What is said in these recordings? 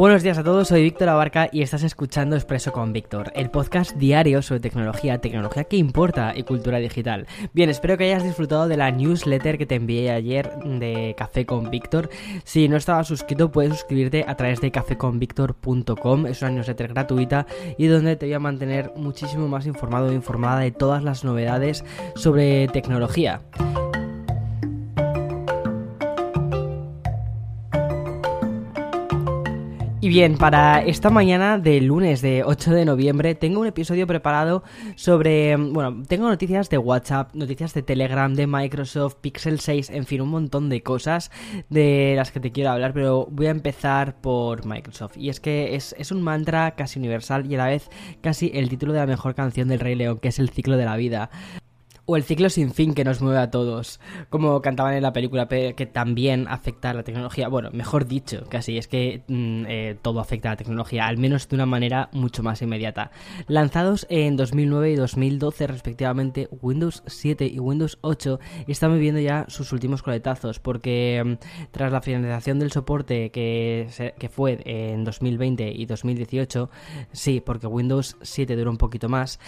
Buenos días a todos, soy Víctor Abarca y estás escuchando Expreso con Víctor, el podcast diario sobre tecnología, tecnología que importa y cultura digital. Bien, espero que hayas disfrutado de la newsletter que te envié ayer de Café con Víctor. Si no estabas suscrito, puedes suscribirte a través de cafeconvictor.com, es una newsletter gratuita y donde te voy a mantener muchísimo más informado e informada de todas las novedades sobre tecnología. Y bien, para esta mañana de lunes de 8 de noviembre tengo un episodio preparado sobre, bueno, tengo noticias de WhatsApp, noticias de Telegram, de Microsoft, Pixel 6, en fin, un montón de cosas de las que te quiero hablar, pero voy a empezar por Microsoft. Y es que es, es un mantra casi universal y a la vez casi el título de la mejor canción del Rey León, que es el ciclo de la vida o el ciclo sin fin que nos mueve a todos, como cantaban en la película, que también afecta a la tecnología. Bueno, mejor dicho, casi es que mm, eh, todo afecta a la tecnología, al menos de una manera mucho más inmediata. Lanzados en 2009 y 2012 respectivamente, Windows 7 y Windows 8 están viviendo ya sus últimos coletazos, porque mm, tras la finalización del soporte que, que fue en 2020 y 2018, sí, porque Windows 7 duró un poquito más,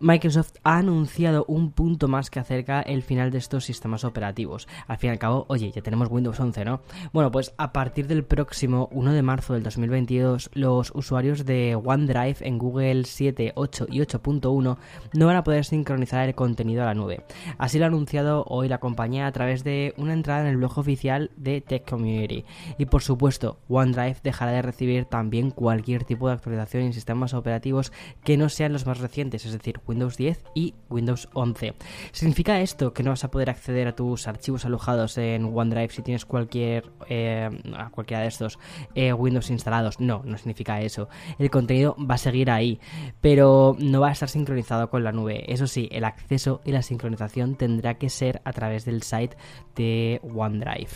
Microsoft ha anunciado un punto más que acerca el final de estos sistemas operativos. Al fin y al cabo, oye, ya tenemos Windows 11, ¿no? Bueno, pues a partir del próximo 1 de marzo del 2022, los usuarios de OneDrive en Google 7, 8 y 8.1 no van a poder sincronizar el contenido a la nube. Así lo ha anunciado hoy la compañía a través de una entrada en el blog oficial de Tech Community. Y por supuesto, OneDrive dejará de recibir también cualquier tipo de actualización en sistemas operativos que no sean los más recientes, es decir, Windows 10 y Windows 11. ¿Significa esto que no vas a poder acceder a tus archivos alojados en OneDrive si tienes cualquier eh, cualquiera de estos eh, Windows instalados? No, no significa eso. El contenido va a seguir ahí, pero no va a estar sincronizado con la nube. Eso sí, el acceso y la sincronización tendrá que ser a través del site de OneDrive.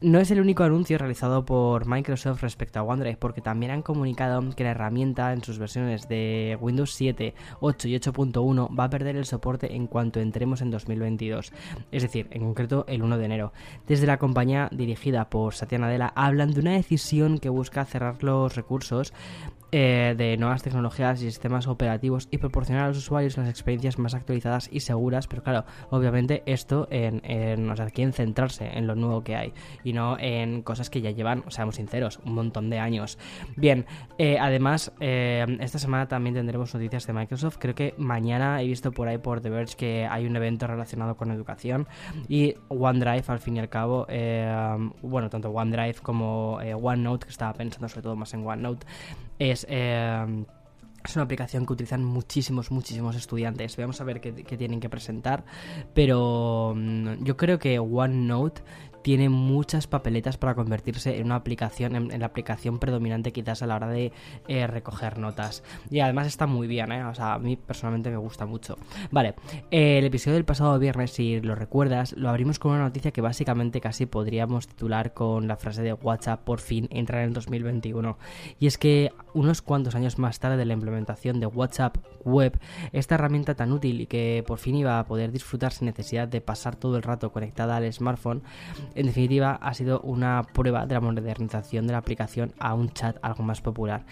No es el único anuncio realizado por Microsoft respecto a OneDrive, porque también han comunicado que la herramienta en sus versiones de Windows 7, 8 y 8 va a perder el soporte en cuanto entremos en 2022, es decir, en concreto el 1 de enero. Desde la compañía dirigida por Satya Nadella hablan de una decisión que busca cerrar los recursos eh, de nuevas tecnologías y sistemas operativos y proporcionar a los usuarios las experiencias más actualizadas y seguras, pero claro, obviamente esto en, en o sea, quieren centrarse en lo nuevo que hay y no en cosas que ya llevan, seamos sinceros, un montón de años. Bien, eh, además, eh, esta semana también tendremos noticias de Microsoft, creo que mañana he visto por ahí por The Verge que hay un evento relacionado con educación y OneDrive al fin y al cabo, bueno, tanto OneDrive como OneNote, que estaba pensando sobre todo más en OneNote, es... Eh, es una aplicación que utilizan muchísimos, muchísimos estudiantes. Vamos a ver qué, qué, tienen que presentar. Pero mm, yo creo que OneNote tiene muchas papeletas para convertirse en una aplicación, en, la aplicación predominante quizás a la hora de eh, recoger notas. Y además está muy bien, ¿eh? O sea, a mí personalmente me gusta mucho. Vale, eh, el episodio del pasado viernes, si lo recuerdas, lo abrimos con una noticia que básicamente casi podríamos titular con la frase de WhatsApp por fin entra en el 2021. Y es que unos cuantos años más tarde de la implementación de WhatsApp Web, esta herramienta tan útil y que por fin iba a poder disfrutar sin necesidad de pasar todo el rato conectada al smartphone, en definitiva ha sido una prueba de la modernización de la aplicación a un chat algo más popular.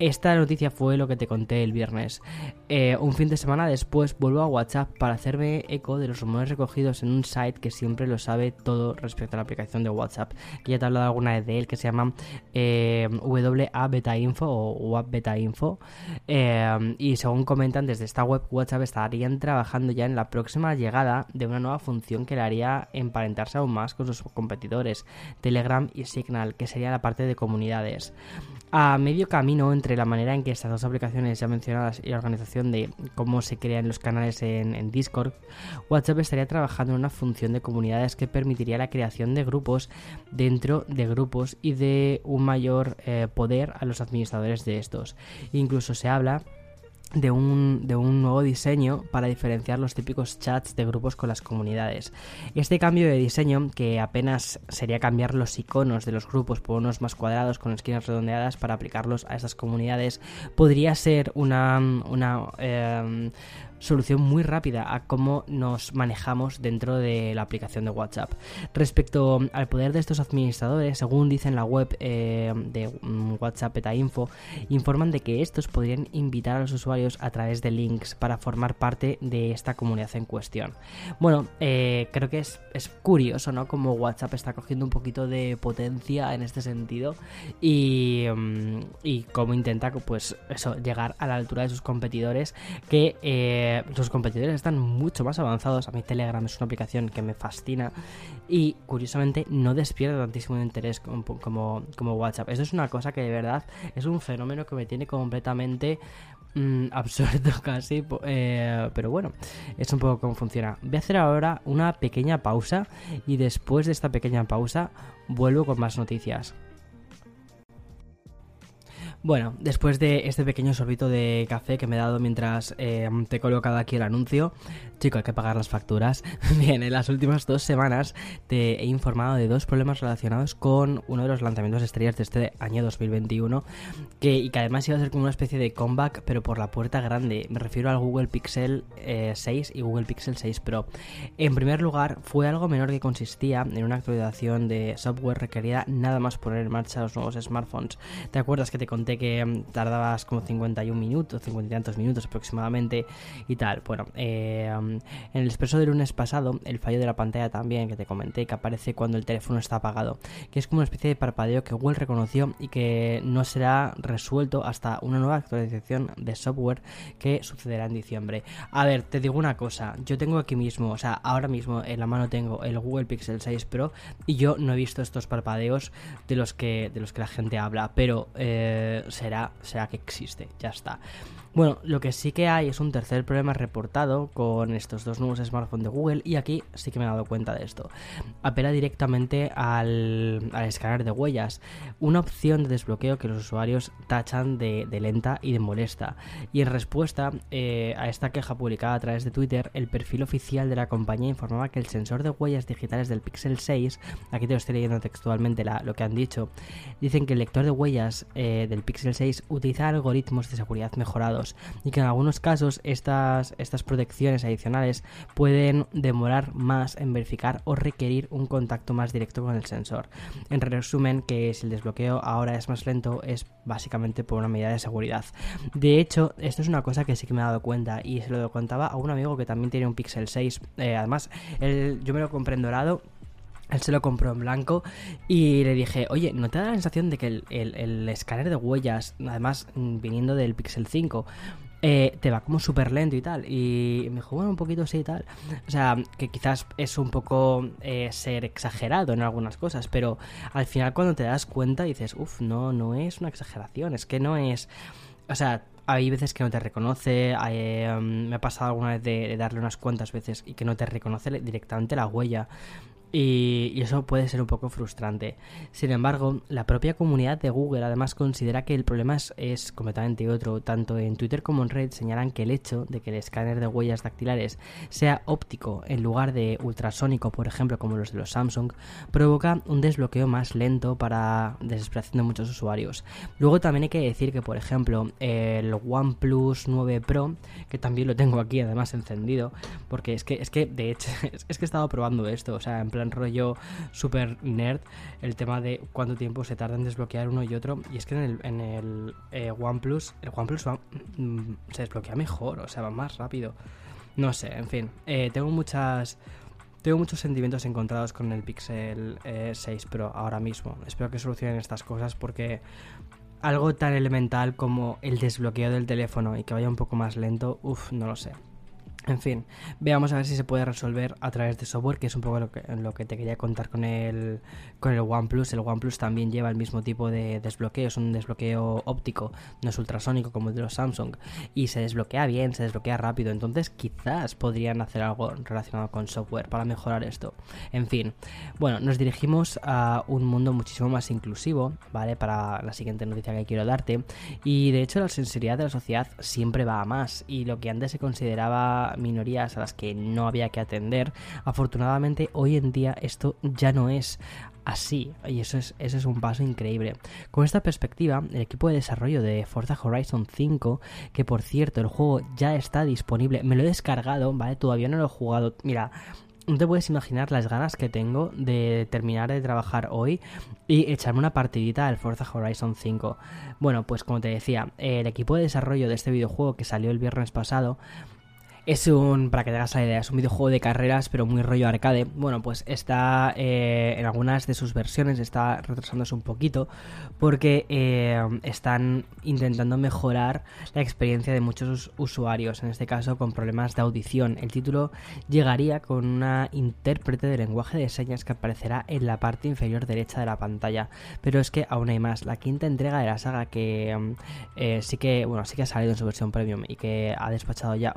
Esta noticia fue lo que te conté el viernes. Eh, un fin de semana después vuelvo a WhatsApp para hacerme eco de los rumores recogidos en un site que siempre lo sabe todo respecto a la aplicación de WhatsApp. Que ya te he hablado alguna vez de él, que se llama eh, WA Beta Info o WAP Beta Info. Eh, y según comentan desde esta web, WhatsApp estarían trabajando ya en la próxima llegada de una nueva función que le haría emparentarse aún más con sus competidores, Telegram y Signal, que sería la parte de comunidades. A medio camino entre la manera en que estas dos aplicaciones ya mencionadas y la organización de cómo se crean los canales en, Discord, WhatsApp estaría trabajando en una función de comunidades que permitiría la creación de grupos dentro de grupos y de un mayor eh, poder a los administradores de estos. Incluso se habla de un, de un, nuevo diseño para diferenciar los típicos chats de grupos con las comunidades. Este cambio de diseño, que apenas sería cambiar los iconos de los grupos por unos más cuadrados con esquinas redondeadas para aplicarlos a estas comunidades, podría ser una, una eh, solución muy rápida a cómo nos manejamos dentro de la aplicación de WhatsApp. Respecto al poder de estos administradores, según dice en la web eh, de mm, WhatsApp Beta Info, informan de que estos podrían invitar a los usuarios a través de links para formar parte de esta comunidad en cuestión. Bueno, eh, creo que es, curioso, ¿no? Como WhatsApp está cogiendo un poquito de potencia en este sentido y, mm, y cómo intenta, pues llegar a la altura de sus competidores que... Eh, los competidores están mucho más avanzados. A mí Telegram es una aplicación que me fascina y curiosamente no despierta tantísimo interés como, WhatsApp. Esto es una cosa que de verdad es un fenómeno que me tiene completamente mm, absurdo casi. Eh, pero bueno, es un poco cómo funciona. Voy a hacer ahora una pequeña pausa y después de esta pequeña pausa vuelvo con más noticias. Bueno, después de este pequeño sorbito de café que me he dado mientras eh, te he colocado aquí el anuncio, chico, hay que pagar las facturas. Bien, en las últimas dos semanas te he informado de dos problemas relacionados con uno de los lanzamientos estrellas de este año 2021, que, y que además iba a ser como una especie de comeback, pero por la puerta grande. Me refiero al Google Pixel 6 eh, y Google Pixel 6 Pro. En primer lugar, fue algo menor que consistía en una actualización de software requerida nada más poner en marcha los nuevos smartphones. ¿Te acuerdas que te conté que mm, tardabas como 51 minutos, 50 y tantos minutos aproximadamente y tal. Bueno, eh, mm, en el expreso del lunes pasado, el fallo de la pantalla también que te comenté, que aparece cuando el teléfono está apagado, que es como una especie de parpadeo que Google reconoció y que no será resuelto hasta una nueva actualización de software que sucederá en diciembre. A ver, te digo una cosa, yo tengo aquí mismo, o sea, ahora mismo en la mano tengo el Google Pixel 6 Pro y yo no he visto estos parpadeos de los que, de los que la gente habla, pero eh, será, será que existe, ya está. Bueno, lo que sí que hay es un tercer problema reportado con estos dos nuevos smartphones de Google y aquí sí que me he dado cuenta de esto. Apela directamente al, escáner de huellas, una opción de desbloqueo que los usuarios tachan de, lenta y de molesta. Y en respuesta eh, a esta queja publicada a través de Twitter, el perfil oficial de la compañía informaba que el sensor de huellas digitales del Pixel 6, aquí te lo estoy leyendo textualmente lo que han dicho, dicen que el lector de huellas eh, del Pixel 6 utiliza algoritmos de seguridad mejorados y que en algunos casos estas, estas protecciones adicionales pueden demorar más en verificar o requerir un contacto más directo con el sensor. En resumen, que si el desbloqueo ahora es más lento es básicamente por una medida de seguridad. De hecho, esto es una cosa que sí que me he dado cuenta y se lo contaba a un amigo que también tiene un Pixel 6. Eh, además, yo me lo compré en dorado él se lo compró en blanco y le dije, oye, ¿no te da la sensación de que el, escáner de huellas, además mm, viniendo del Pixel 5, eh, te va como súper lento y tal? Y me dijo, un poquito sí y tal. O sea, que quizás es un poco eh, ser exagerado en algunas cosas, pero al final cuando te das cuenta dices, uff, no, no es una exageración, es que no es... O sea, hay veces que no te reconoce, eh, me ha pasado alguna vez de, darle unas cuantas veces y que no te reconoce directamente la huella. Y, eso puede ser un poco frustrante. Sin embargo, la propia comunidad de Google además considera que el problema es, completamente otro. Tanto en Twitter como en Red señalan que el hecho de que el escáner de huellas dactilares sea óptico en lugar de ultrasónico, por ejemplo, como los de los Samsung, provoca un desbloqueo más lento para desesperación de muchos usuarios. Luego también hay que decir que, por ejemplo, el OnePlus 9 Pro, que también lo tengo aquí además encendido, porque es que, es que de hecho, es que he estado probando esto, o sea, en plan rollo super nerd el tema de cuánto tiempo se tarda en desbloquear uno y otro. Y es que en el, en el eh, OnePlus, el OnePlus mm, se desbloquea mejor, o sea, va más rápido. No sé, en fin, eh, tengo muchas... Tengo muchos sentimientos encontrados con el Pixel 6 eh, Pro ahora mismo. Espero que solucionen estas cosas porque algo tan elemental como el desbloqueo del teléfono y que vaya un poco más lento, uff, no lo sé. En fin, veamos a ver si se puede resolver a través de software, que es un poco lo que, lo que te quería contar con el, con el OnePlus. El OnePlus también lleva el mismo tipo de desbloqueo, es un desbloqueo óptico, no es ultrasónico como el de los Samsung, y se desbloquea bien, se desbloquea rápido. Entonces, quizás podrían hacer algo relacionado con software para mejorar esto. En fin, bueno, nos dirigimos a un mundo muchísimo más inclusivo, ¿vale? Para la siguiente noticia que quiero darte. Y de hecho, la sensibilidad de la sociedad siempre va a más, y lo que antes se consideraba minorías a las que no había que atender, afortunadamente hoy en día esto ya no es así y eso es, eso es un paso increíble. Con esta perspectiva, el equipo de desarrollo de Forza Horizon 5, que por cierto el juego ya está disponible, me lo he descargado, ¿vale? Todavía no lo he jugado. Mira, no te puedes imaginar las ganas que tengo de terminar de trabajar hoy y echarme una partidita al Forza Horizon 5. Bueno, pues como te decía, el equipo de desarrollo de este videojuego que salió el viernes pasado es un, para que te hagas la idea, es un videojuego de carreras, pero muy rollo arcade. Bueno, pues está eh, en algunas de sus versiones, está retrasándose un poquito, porque eh, están intentando mejorar la experiencia de muchos usuarios, en este caso con problemas de audición. El título llegaría con una intérprete de lenguaje de señas que aparecerá en la parte inferior derecha de la pantalla. Pero es que aún hay más. La quinta entrega de la saga que eh, sí que, bueno, sí que ha salido en su versión premium y que ha despachado ya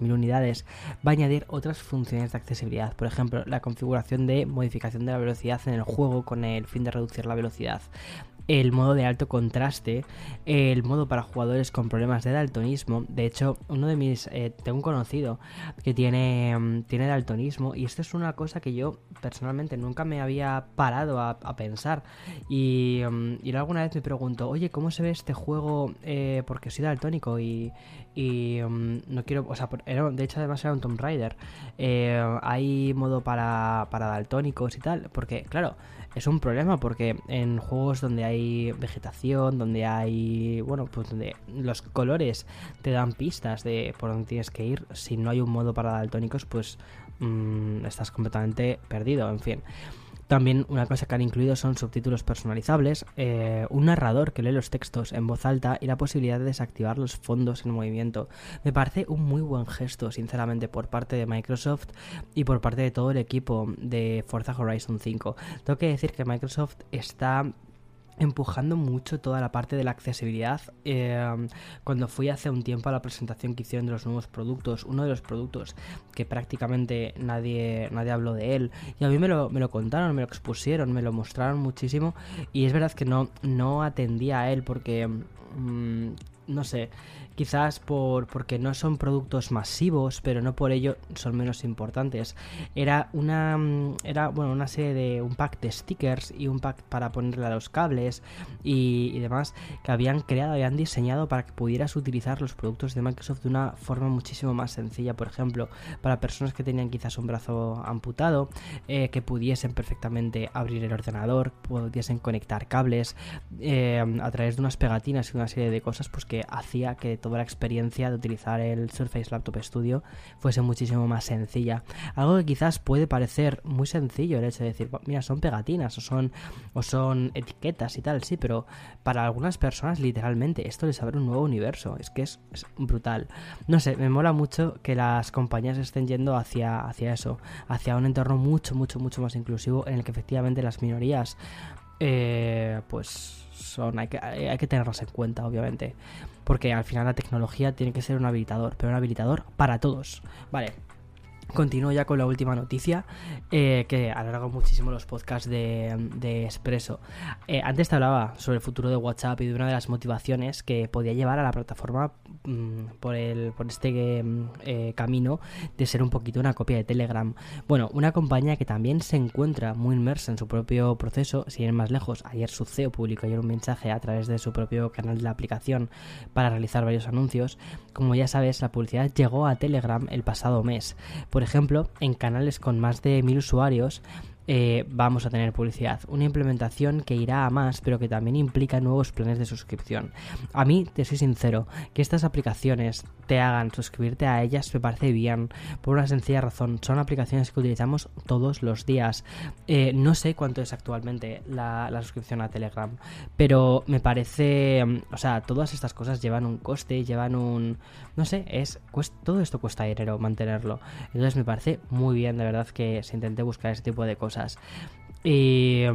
800.000 unidades, va a añadir otras funciones de accesibilidad, por ejemplo, la configuración de modificación de la velocidad en el juego con el fin de reducir la velocidad el modo de alto contraste, el modo para jugadores con problemas de daltonismo. De hecho, uno de mis. Eh, tengo un conocido que tiene, mm, tiene daltonismo y esto es una cosa que yo personalmente nunca me había parado a, pensar. Y, mm, y, alguna vez me pregunto, oye, ¿cómo se ve este juego? Eh, porque soy daltónico y, y mm, no quiero. O sea, de hecho, además era un Tomb Raider. Eh, hay modo para, para daltónicos y tal, porque, claro es un problema porque en juegos donde hay vegetación, donde hay, bueno, pues donde los colores te dan pistas de por dónde tienes que ir, si no hay un modo para daltónicos, pues mmm, estás completamente perdido, en fin. También una cosa que han incluido son subtítulos personalizables, eh, un narrador que lee los textos en voz alta y la posibilidad de desactivar los fondos en movimiento. Me parece un muy buen gesto, sinceramente, por parte de Microsoft y por parte de todo el equipo de Forza Horizon 5. Tengo que decir que Microsoft está empujando mucho toda la parte de la accesibilidad. Eh, cuando fui hace un tiempo a la presentación que hicieron de los nuevos productos, uno de los productos que prácticamente nadie, nadie habló de él, y a mí me lo, me lo contaron, me lo expusieron, me lo mostraron muchísimo, y es verdad que no, no atendía a él porque... Mm, no sé, quizás por porque no son productos masivos, pero no por ello son menos importantes. Era una mm, era bueno, una serie de un pack de stickers y un pack para ponerle a los cables y, demás que habían creado, habían diseñado para que pudieras utilizar los productos de Microsoft de una forma muchísimo más sencilla, por ejemplo, para personas que tenían quizás un brazo amputado, eh, que pudiesen perfectamente abrir el ordenador, pudiesen conectar cables eh, a través de unas pegatinas y una serie de cosas, pues que hacía que toda la experiencia de utilizar el Surface Laptop Studio fuese muchísimo más sencilla. Algo que quizás puede parecer muy sencillo el hecho de decir, mira, son pegatinas o son, o son etiquetas y tal, sí, pero para algunas personas literalmente esto les abre un nuevo universo, es que es, brutal. No sé, me mola mucho que las compañías estén yendo hacia, hacia eso, hacia un entorno mucho, mucho, mucho más inclusivo en el que efectivamente las minorías eh, pues son, hay que, hay que tenerlas en cuenta, obviamente. Porque al final la tecnología tiene que ser un habilitador, pero un habilitador para todos. Vale, Continúo ya con la última noticia, eh, que alarga muchísimo los podcasts de, de Expreso. Eh, antes te hablaba sobre el futuro de WhatsApp y de una de las motivaciones que podía llevar a la plataforma mm, por, el, por este mm, eh, camino de ser un poquito una copia de Telegram. Bueno, una compañía que también se encuentra muy inmersa en su propio proceso, sin ir más lejos, ayer su CEO publicó ayer un mensaje a través de su propio canal de la aplicación para realizar varios anuncios. Como ya sabes, la publicidad llegó a Telegram el pasado mes. Ejemplo, en canales con más de mil usuarios, eh, vamos a tener publicidad. Una implementación que irá a más, pero que también implica nuevos planes de suscripción. A mí, te soy sincero, que estas aplicaciones te hagan suscribirte a ellas me parece bien, por una sencilla razón. Son aplicaciones que utilizamos todos los días. Eh, no sé cuánto es actualmente la, la suscripción a Telegram, pero me parece, o sea, todas estas cosas llevan un coste, llevan un, no sé, es todo esto cuesta dinero mantenerlo. Entonces me parece muy bien, de verdad, que se intente buscar ese tipo de cosas. Y...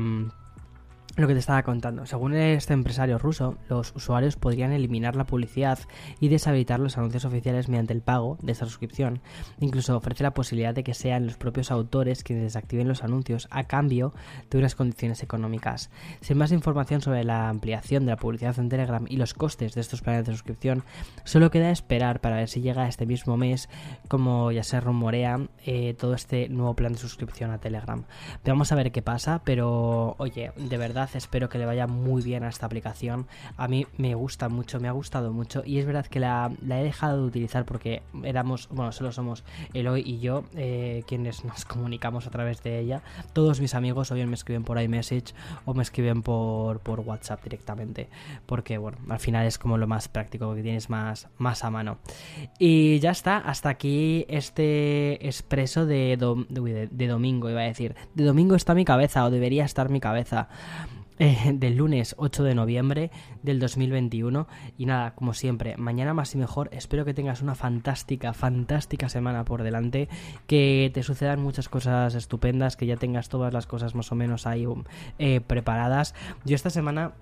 Lo que te estaba contando, según este empresario ruso, los usuarios podrían eliminar la publicidad y deshabilitar los anuncios oficiales mediante el pago de esta suscripción. Incluso ofrece la posibilidad de que sean los propios autores quienes desactiven los anuncios a cambio de unas condiciones económicas. Sin más información sobre la ampliación de la publicidad en Telegram y los costes de estos planes de suscripción, solo queda esperar para ver si llega este mismo mes, como ya se rumorea, eh, todo este nuevo plan de suscripción a Telegram. Vamos a ver qué pasa, pero oye, de verdad espero que le vaya muy bien a esta aplicación. A mí me gusta mucho, me ha gustado mucho y es verdad que la, he dejado de utilizar porque éramos, bueno, solo somos Eloy y yo eh, quienes nos comunicamos a través de ella. Todos mis amigos o bien me escriben por iMessage o me escriben por, por WhatsApp directamente porque, bueno, al final es como lo más práctico que tienes más, más a mano. Y ya está, hasta aquí este expreso de, de, de domingo, iba a decir. De domingo está mi cabeza o debería estar mi cabeza. Eh, del lunes 8 de noviembre del 2021. Y nada, como siempre, mañana más y mejor. Espero que tengas una fantástica, fantástica semana por delante. Que te sucedan muchas cosas estupendas. Que ya tengas todas las cosas más o menos ahí eh, preparadas. Yo esta semana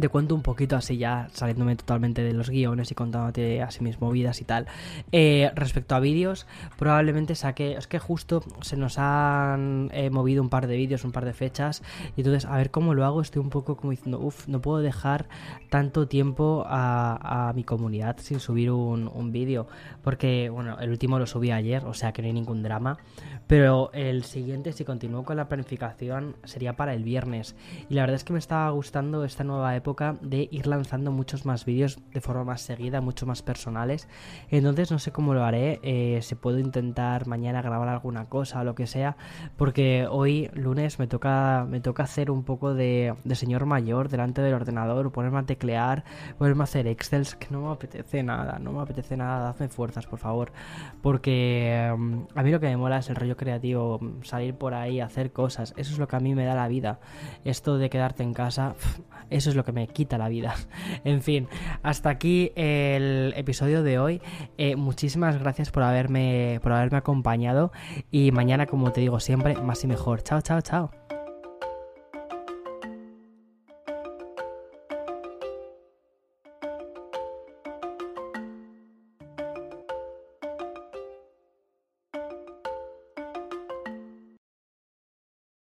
te cuento un poquito así ya saliéndome totalmente de los guiones y contándote así mis movidas y tal. Eh, respecto a vídeos, probablemente saque. Es que justo se nos han eh, movido un par de vídeos, un par de fechas. Y entonces, a ver cómo lo hago. Estoy un poco como diciendo, uff, no puedo dejar tanto tiempo a, mi comunidad sin subir un, un vídeo. Porque, bueno, el último lo subí ayer, o sea que no hay ningún drama. Pero el siguiente, si continúo con la planificación, sería para el viernes. Y la verdad es que me estaba gustando esta nueva época de ir lanzando muchos más vídeos de forma más seguida, mucho más personales. Entonces no sé cómo lo haré, eh, se puedo intentar mañana grabar alguna cosa o lo que sea, porque hoy lunes me toca, me toca hacer un poco de, señor mayor delante del ordenador, ponerme a teclear, ponerme a hacer excels, que no me apetece nada, no me apetece nada, dadme fuerzas por favor, porque mm, a mí lo que me mola es el rollo creativo, salir por ahí, hacer cosas, eso es lo que a mí me da la vida. Esto de quedarte en casa, eso es lo que me quita la vida. en fin, hasta aquí el episodio de hoy. Eh, muchísimas gracias por haberme, por haberme acompañado y mañana, como te digo siempre, más y mejor. Chao, chao, chao.